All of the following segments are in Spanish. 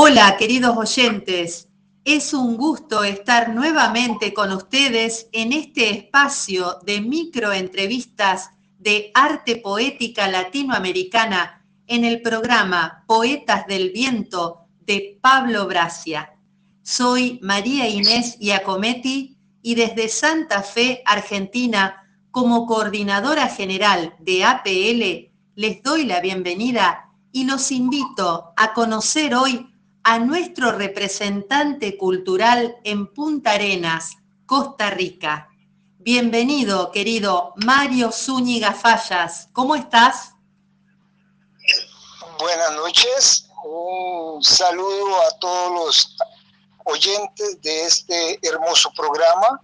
Hola, queridos oyentes. Es un gusto estar nuevamente con ustedes en este espacio de microentrevistas de arte poética latinoamericana en el programa Poetas del Viento de Pablo Bracia. Soy María Inés Iacometti y desde Santa Fe, Argentina, como coordinadora general de APL, les doy la bienvenida y los invito a conocer hoy a nuestro representante cultural en Punta Arenas, Costa Rica. Bienvenido, querido Mario Zúñiga Fallas. ¿Cómo estás? Buenas noches. Un saludo a todos los oyentes de este hermoso programa.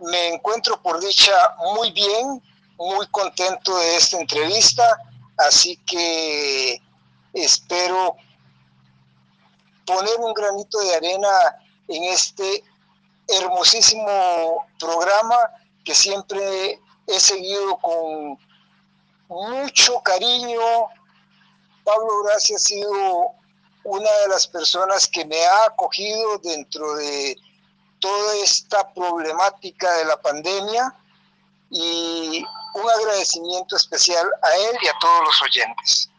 Me encuentro por dicha muy bien, muy contento de esta entrevista, así que espero poner un granito de arena en este hermosísimo programa que siempre he seguido con mucho cariño. Pablo Gracia ha sido una de las personas que me ha acogido dentro de toda esta problemática de la pandemia y un agradecimiento especial a él y a todos los oyentes.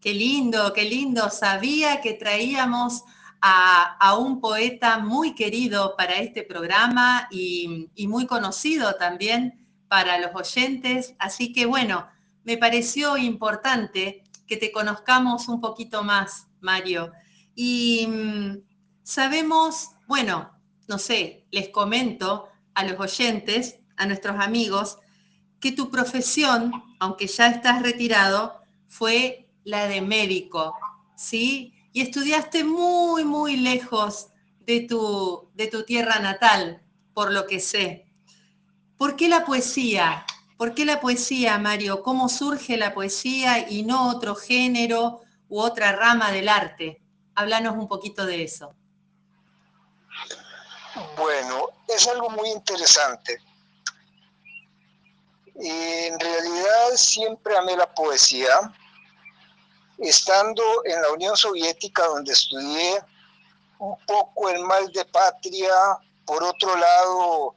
Qué lindo, qué lindo. Sabía que traíamos a, un poeta muy querido para este programa y, y, muy conocido también para los oyentes. Así que bueno, me pareció importante que te conozcamos un poquito más, Mario. Y mm, sabemos, bueno, no sé, les comento a los oyentes, a nuestros amigos, que tu profesión, aunque ya estás retirado, fue la de médico, ¿sí? Y estudiaste muy, muy lejos de tu, de tu tierra natal, por lo que sé. ¿Por qué la poesía? ¿Por qué la poesía, Mario? ¿Cómo surge la poesía y no otro género u otra rama del arte? Háblanos un poquito de eso. Bueno, es algo muy interesante. En realidad siempre amé la poesía estando en la Unión Soviética, donde estudié un poco el mal de patria, por otro lado,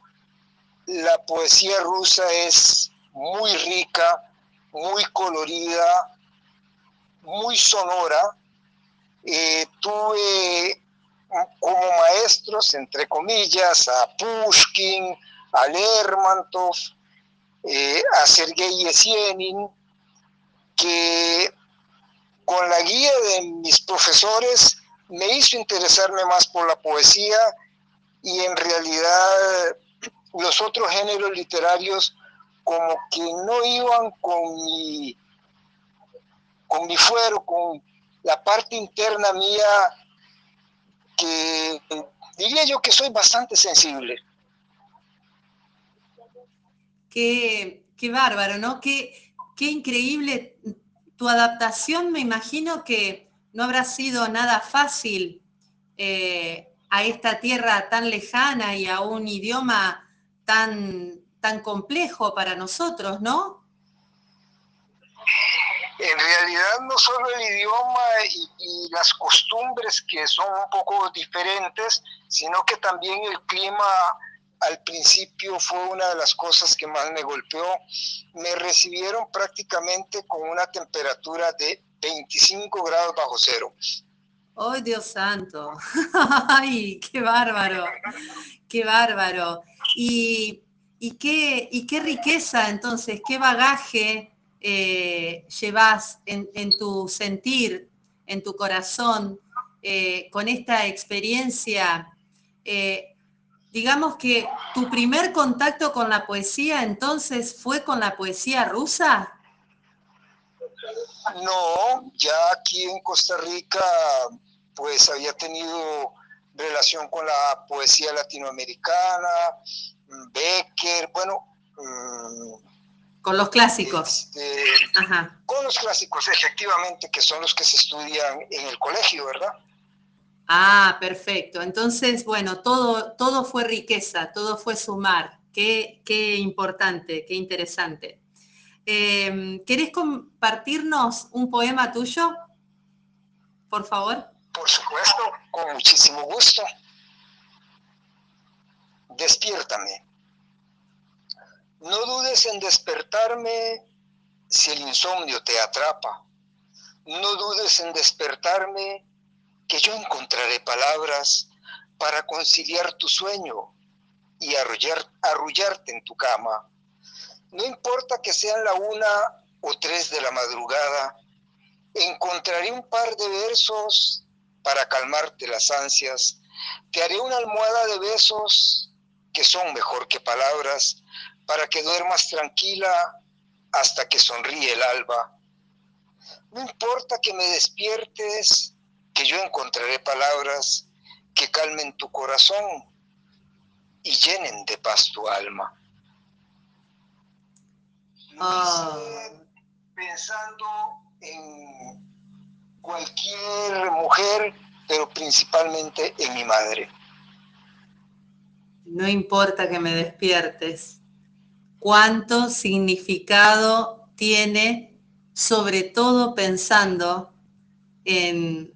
la poesía rusa es muy rica, muy colorida, muy sonora. Eh, tuve como maestros, entre comillas, a Pushkin, a Lermontov, eh, a Sergei Yesenin, que con la guía de mis profesores me hizo interesarme más por la poesía y en realidad los otros géneros literarios como que no iban con mi, con mi fuero, con la parte interna mía que diría yo que soy bastante sensible. Qué, qué bárbaro, ¿no? Qué, qué increíble tu adaptación me imagino que no habrá sido nada fácil eh, a esta tierra tan lejana y a un idioma tan, tan complejo para nosotros, ¿no? En realidad no solo el idioma y, las costumbres que son un poco diferentes, sino que también el clima al principio fue una de las cosas que más me golpeó. Me recibieron prácticamente con una temperatura de 25 grados bajo cero. ¡Ay, Dios santo! ¡Ay, qué bárbaro! ¡Qué bárbaro! Y, qué, y qué riqueza entonces, qué bagaje eh, llevas en, tu sentir, en tu corazón, eh, con esta experiencia. Eh, digamos que tu primer contacto con la poesía entonces fue con la poesía rusa. No, ya aquí en Costa Rica pues había tenido relación con la poesía latinoamericana, Becker, bueno... Mm, con los clásicos. Este, con los clásicos, efectivamente, que son los que se estudian en el colegio, ¿verdad? Ah, perfecto. Entonces, bueno, todo, todo fue riqueza, todo fue sumar. Qué, qué importante, qué interesante. Em, ¿Querés compartirnos un poema tuyo? Por favor. Por supuesto, con muchísimo gusto. Despiértame. No dudes en despertarme si el insomnio te atrapa. No dudes en despertarme que yo encontraré palabras para conciliar tu sueño y arrullarte en tu cama. No importa que sean la una o tres de la madrugada, encontraré un par de versos para calmarte las ansias. Te haré una almohada de besos que son mejor que palabras para que duermas tranquila hasta que sonríe el alba. No importa que me despiertes, que yo encontraré palabras que calmen tu corazón y llenen de paz tu alma. Ah. Pensando en cualquier mujer, pero principalmente en mi madre. No importa que me despiertes. Cuánto significado tiene, sobre todo pensando en,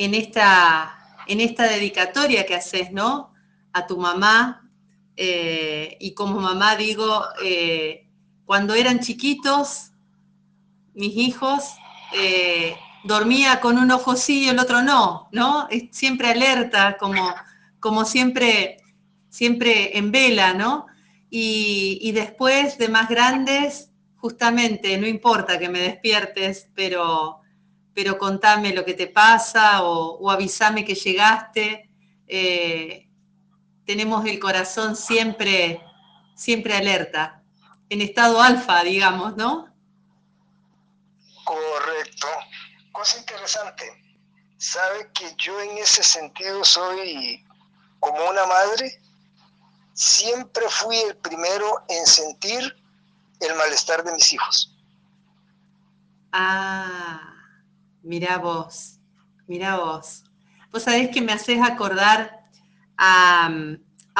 en, esta, en esta dedicatoria que haces, ¿no? A tu mamá. Eh, y como mamá digo, eh, cuando eran chiquitos, mis hijos, eh, dormía con un ojo sí y el otro no, ¿no? Siempre alerta, como, como siempre, siempre en vela, ¿no? Y, después de más grandes, justamente, no importa que me despiertes, pero, pero contame lo que te pasa o, avísame que llegaste. Eh, tenemos el corazón siempre, siempre alerta, en estado alfa, digamos, ¿no? Correcto cosa interesante, sabe que yo en ese sentido soy como una madre, siempre fui el primero en sentir el malestar de mis hijos. Ah, mira vos, mira vos. Vos sabés que me haces acordar a,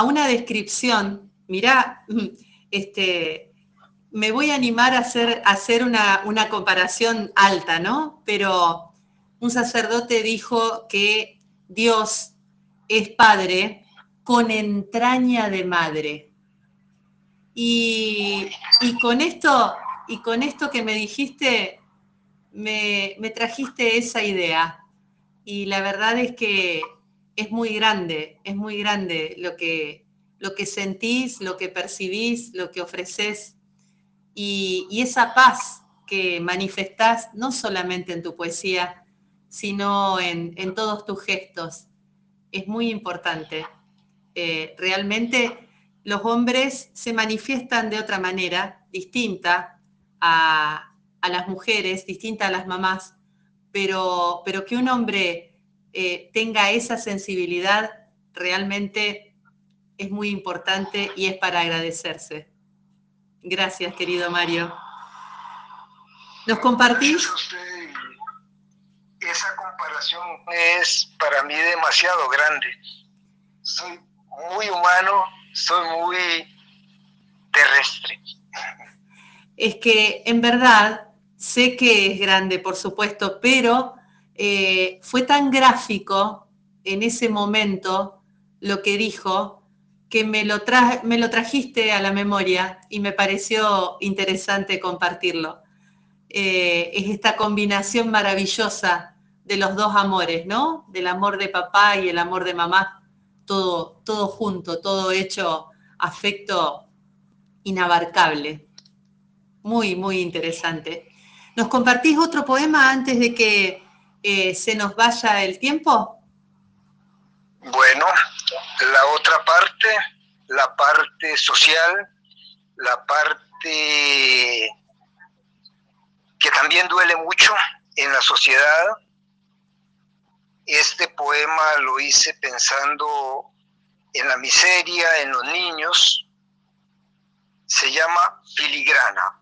una descripción, mirá, este, me voy a animar a hacer, hacer una, una, comparación alta, ¿no? Pero un sacerdote dijo que Dios es padre con entraña de madre. Y, con, esto, y con esto que me dijiste, me, trajiste esa idea. Y la verdad es que es muy grande, es muy grande lo que, lo que sentís, lo que percibís, lo que ofreces y, esa paz que manifestás no solamente en tu poesía, sino en, todos tus gestos, es muy importante. Eh, realmente los hombres se manifiestan de otra manera, distinta a, las mujeres, distinta a las mamás, pero, pero que un hombre eh, tenga esa sensibilidad realmente es muy importante y es para agradecerse. Gracias, querido Mario. ¿Nos compartís? Esa comparación es para mí demasiado grande. Soy muy humano, soy muy terrestre. Es que en verdad sé que es grande, por supuesto, pero eh, fue tan gráfico en ese momento lo que dijo que me lo, trajiste a la memoria y me pareció interesante compartirlo. Eh, es esta combinación maravillosa de los dos amores, ¿no? Del amor de papá y el amor de mamá, todo, todo junto, todo hecho afecto inabarcable. Muy, muy interesante. ¿Nos compartís otro poema antes de que eh, se nos vaya el tiempo? Bueno, la otra parte, la parte social, la parte que también duele mucho en la sociedad. Este poema lo hice pensando en la miseria, en los niños. Se llama Filigrana.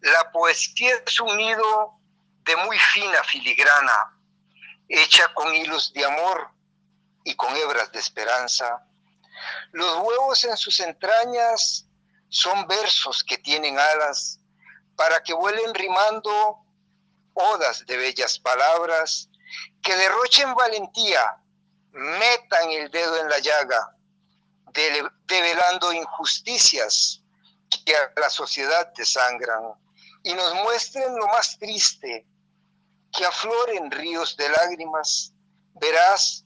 La poesía es un nido de muy fina filigrana, hecha con hilos de amor y con hebras de esperanza. Los huevos en sus entrañas son versos que tienen alas para que vuelen rimando odas de bellas palabras que derrochen valentía, metan el dedo en la llaga, develando injusticias que a la sociedad desangran y nos muestren lo más triste, que afloren ríos de lágrimas. Verás,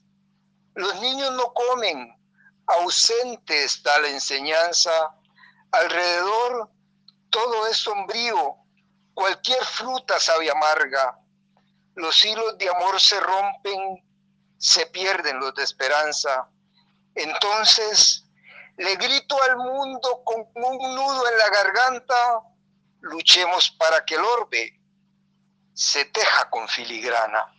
los niños no comen, ausente está la enseñanza, alrededor todo es sombrío, cualquier fruta sabe amarga, los hilos de amor se rompen, se pierden los de esperanza. Entonces le grito al mundo con un nudo en la garganta, luchemos para que el orbe se teja con filigrana.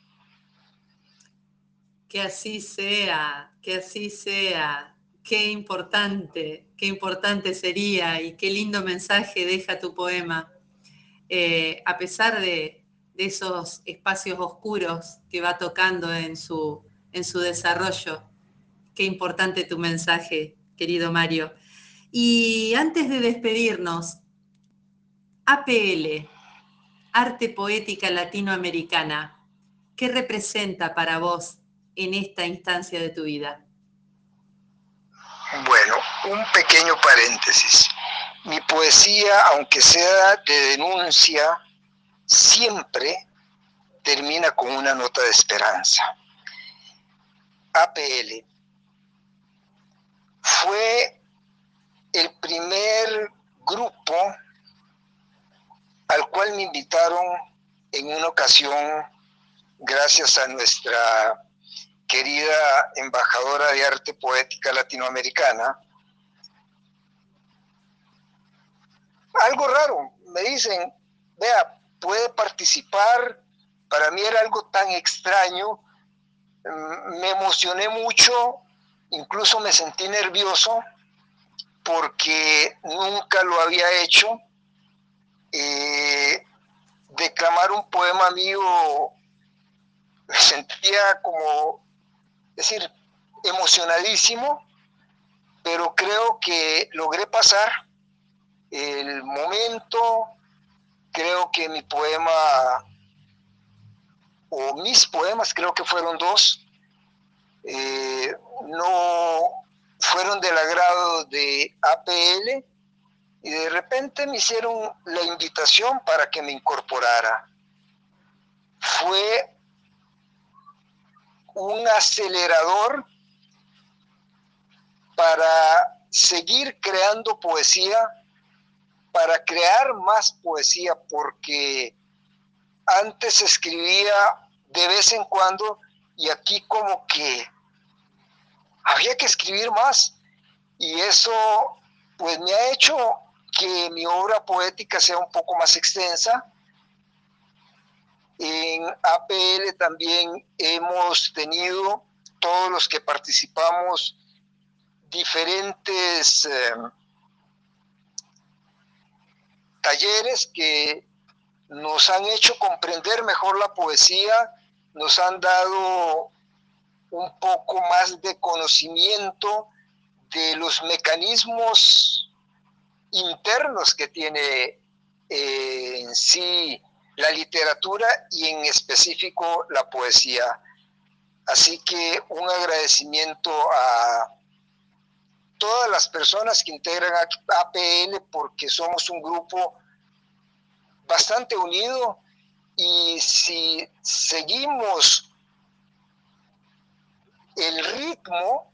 Que así sea, que así sea. Qué importante, qué importante sería y qué lindo mensaje deja tu poema. Eh, a pesar de, de, esos espacios oscuros que va tocando en su, en su desarrollo, qué importante tu mensaje, querido Mario. Y antes de despedirnos, APL, Arte Poética Latinoamericana, ¿qué representa para vos en esta instancia de tu vida? Bueno, un pequeño paréntesis. Mi poesía, aunque sea de denuncia, siempre termina con una nota de esperanza. APL fue el primer grupo al cual me invitaron en una ocasión, gracias a nuestra querida embajadora de arte poética latinoamericana. Algo raro, me dicen, vea, puede participar, para mí era algo tan extraño, mm, me emocioné mucho, incluso me sentí nervioso porque nunca lo había hecho eh, declamar un poema mío me sentía como, decir, emocionadísimo, pero creo que logré pasar el momento, creo que mi poema, o mis poemas, creo que fueron dos, eh, no fueron del agrado de APL, y de repente me hicieron la invitación para que me incorporara. Fue un acelerador para seguir creando poesía, para crear más poesía, porque antes escribía de vez en cuando y aquí como que había que escribir más y eso pues me ha hecho que mi obra poética sea un poco más extensa. En APL también hemos tenido, todos los que participamos, diferentes em, talleres que nos han hecho comprender mejor la poesía, nos han dado un poco más de conocimiento de los mecanismos internos que tiene eh, en sí la literatura y en específico la poesía. Así que un agradecimiento a todas las personas que integran APL porque somos un grupo bastante unido y si seguimos el ritmo,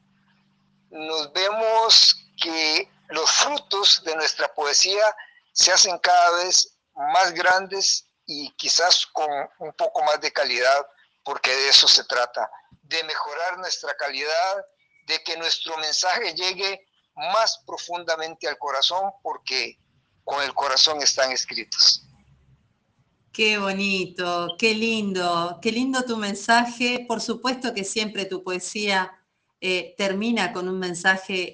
nos vemos que los frutos de nuestra poesía se hacen cada vez más grandes y quizás con un poco más de calidad, porque de eso se trata, de mejorar nuestra calidad, de que nuestro mensaje llegue más profundamente al corazón, porque con el corazón están escritos. Qué bonito, qué lindo, qué lindo tu mensaje. Por supuesto que siempre tu poesía eh, termina con un mensaje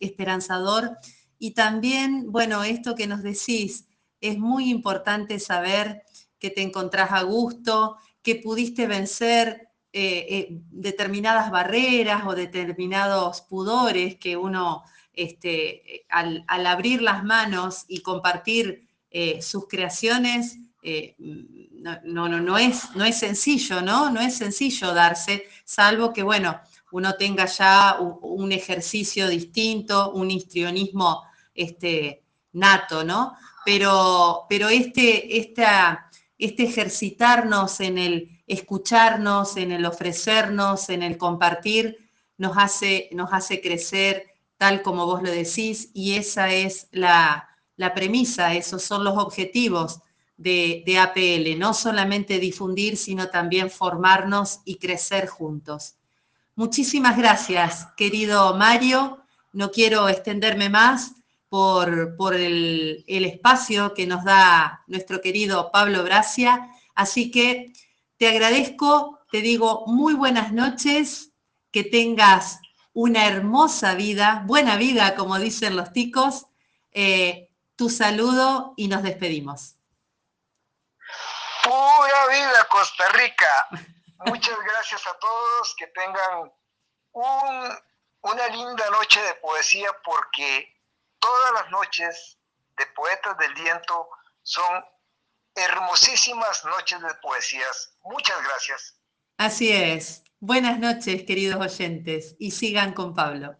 esperanzador. Y también, bueno, esto que nos decís, es muy importante saber que te encontrás a gusto, que pudiste vencer eh, eh, determinadas barreras o determinados pudores que uno, este, al, abrir las manos y compartir sus creaciones, no, no, no, es, no es sencillo, ¿no? No es sencillo darse, salvo que, bueno, uno tenga ya un, ejercicio distinto, un histrionismo este, nato, ¿no? Pero, pero este, esta, este ejercitarnos en el escucharnos, en el ofrecernos, en el compartir, nos hace, nos hace crecer tal como vos lo decís, y esa es la, la premisa, esos son los objetivos de, APL, no solamente difundir, sino también formarnos y crecer juntos. Muchísimas gracias, querido Mario. No quiero extenderme más por, por el, el, espacio que nos da nuestro querido Pablo Bracia. Así que te agradezco, te digo muy buenas noches, que tengas una hermosa vida, buena vida, como dicen los ticos. Eh, tu saludo y nos despedimos. Pura vida, Costa Rica. Muchas gracias a todos, que tengan una linda noche de poesía, porque todas las noches de Poetas del Viento son hermosísimas noches de poesías. Muchas gracias. Así es. Buenas noches, queridos oyentes, y sigan con Pablo.